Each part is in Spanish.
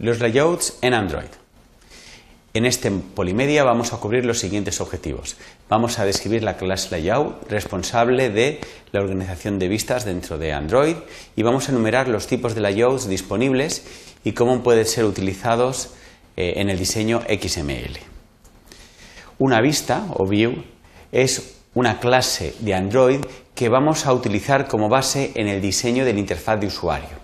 Los layouts en Android. En este Polimedia vamos a cubrir los siguientes objetivos. Vamos a describir la clase Layout responsable de la organización de vistas dentro de Android y vamos a enumerar los tipos de layouts disponibles y cómo pueden ser utilizados eh, en el diseño XML. Una vista o view es una clase de Android que vamos a utilizar como base en el diseño de la interfaz de usuario.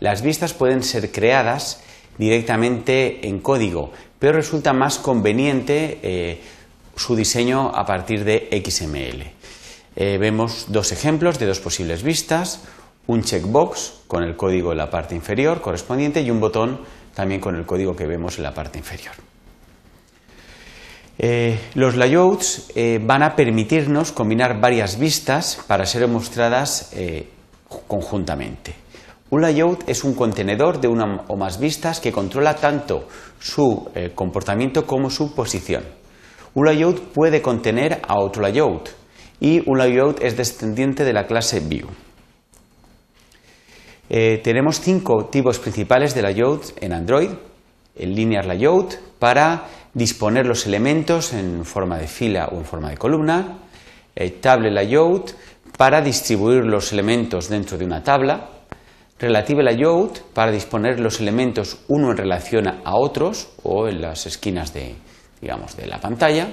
Las vistas pueden ser creadas directamente en código, pero resulta más conveniente eh, su diseño a partir de XML. Eh, vemos dos ejemplos de dos posibles vistas, un checkbox con el código en la parte inferior correspondiente y un botón también con el código que vemos en la parte inferior. Eh, los layouts van a permitirnos combinar varias vistas para ser mostradas conjuntamente. Un layout es un contenedor de una o más vistas que controla tanto su eh, comportamiento como su posición. Un layout puede contener a otro layout y un layout es descendiente de la clase view. Eh, tenemos cinco tipos principales de layout en Android. El linear layout para disponer los elementos en forma de fila o en forma de columna. El table layout para distribuir los elementos dentro de una tabla Relative layout para disponer los elementos uno en relación a otros o en las esquinas de, digamos, de la pantalla.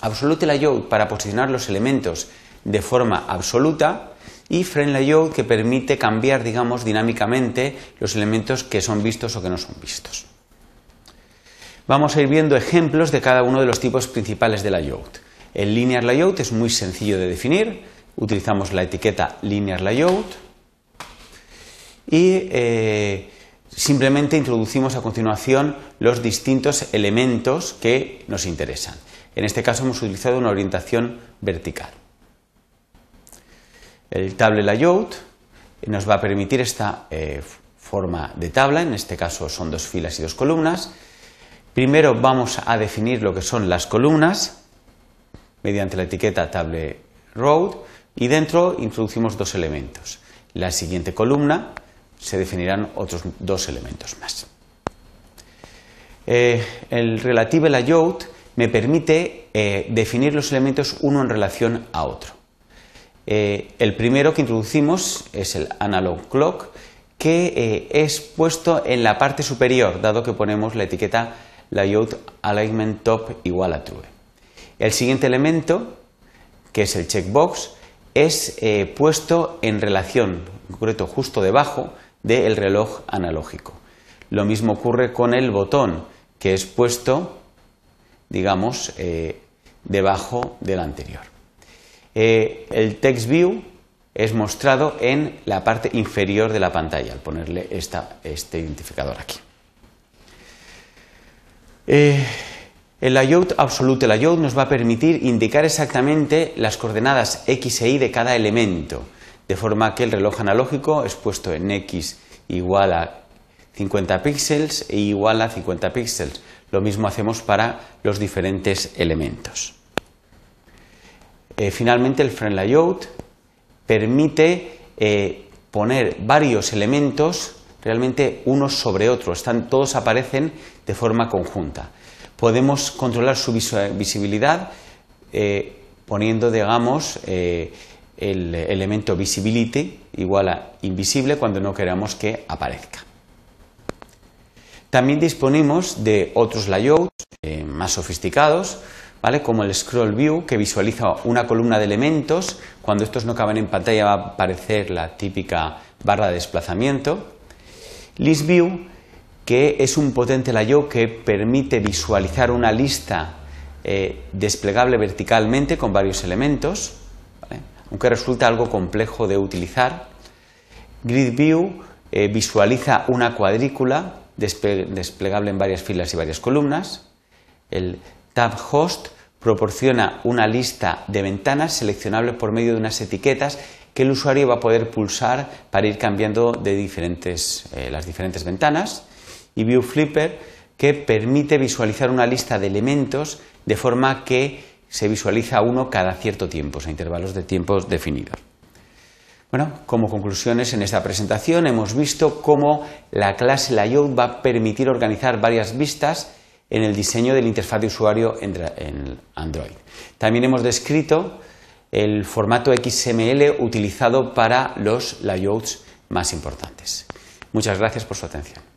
Absolute layout para posicionar los elementos de forma absoluta y frame layout que permite cambiar, digamos, dinámicamente los elementos que son vistos o que no son vistos. Vamos a ir viendo ejemplos de cada uno de los tipos principales de layout. El linear layout es muy sencillo de definir. Utilizamos la etiqueta linear layout y eh, simplemente introducimos a continuación los distintos elementos que nos interesan. En este caso hemos utilizado una orientación vertical. El table layout nos va a permitir esta eh, forma de tabla, en este caso son dos filas y dos columnas. Primero vamos a definir lo que son las columnas mediante la etiqueta table row y dentro introducimos dos elementos. La siguiente columna se definirán otros dos elementos más. Eh, el relative layout me permite eh, definir los elementos uno en relación a otro. Eh, el primero que introducimos es el analog clock, que es puesto en la parte superior, dado que ponemos la etiqueta layout alignment top igual a true. El siguiente elemento, que es el checkbox, es puesto en relación, en concreto justo debajo, del reloj analógico. Lo mismo ocurre con el botón, que es puesto, digamos, eh, debajo del anterior. Eh, el text view es mostrado en la parte inferior de la pantalla, al ponerle este identificador aquí. Eh, el layout absolute layout nos va a permitir indicar exactamente las coordenadas x e y de cada elemento de forma que el reloj analógico es puesto en X igual a 50 píxeles e igual a 50 píxeles. Lo mismo hacemos para los diferentes elementos. Eh, finalmente, el frame layout permite eh, poner varios elementos realmente unos sobre otros. Están, todos aparecen de forma conjunta. Podemos controlar su visibilidad eh, poniendo, digamos, el elemento visibility igual a invisible cuando no queramos que aparezca. También disponemos de otros layouts eh, más sofisticados, ¿vale? como el scroll view, que visualiza una columna de elementos. Cuando estos no caben en pantalla va a aparecer la típica barra de desplazamiento. List view, que es un potente layout que permite visualizar una lista eh, desplegable verticalmente con varios elementos aunque resulta algo complejo de utilizar. Grid View eh, visualiza una cuadrícula desplegable en varias filas y varias columnas. El Tab Host proporciona una lista de ventanas seleccionables por medio de unas etiquetas que el usuario va a poder pulsar para ir cambiando de diferentes, eh, las diferentes ventanas. Y View Flipper que permite visualizar una lista de elementos de forma que se visualiza uno cada cierto tiempo, o sea, intervalos de tiempos definidos. Bueno, como conclusiones en esta presentación hemos visto cómo la clase layout va a permitir organizar varias vistas en el diseño de la interfaz de usuario en Android. También hemos descrito el formato XML utilizado para los layouts más importantes. Muchas gracias por su atención.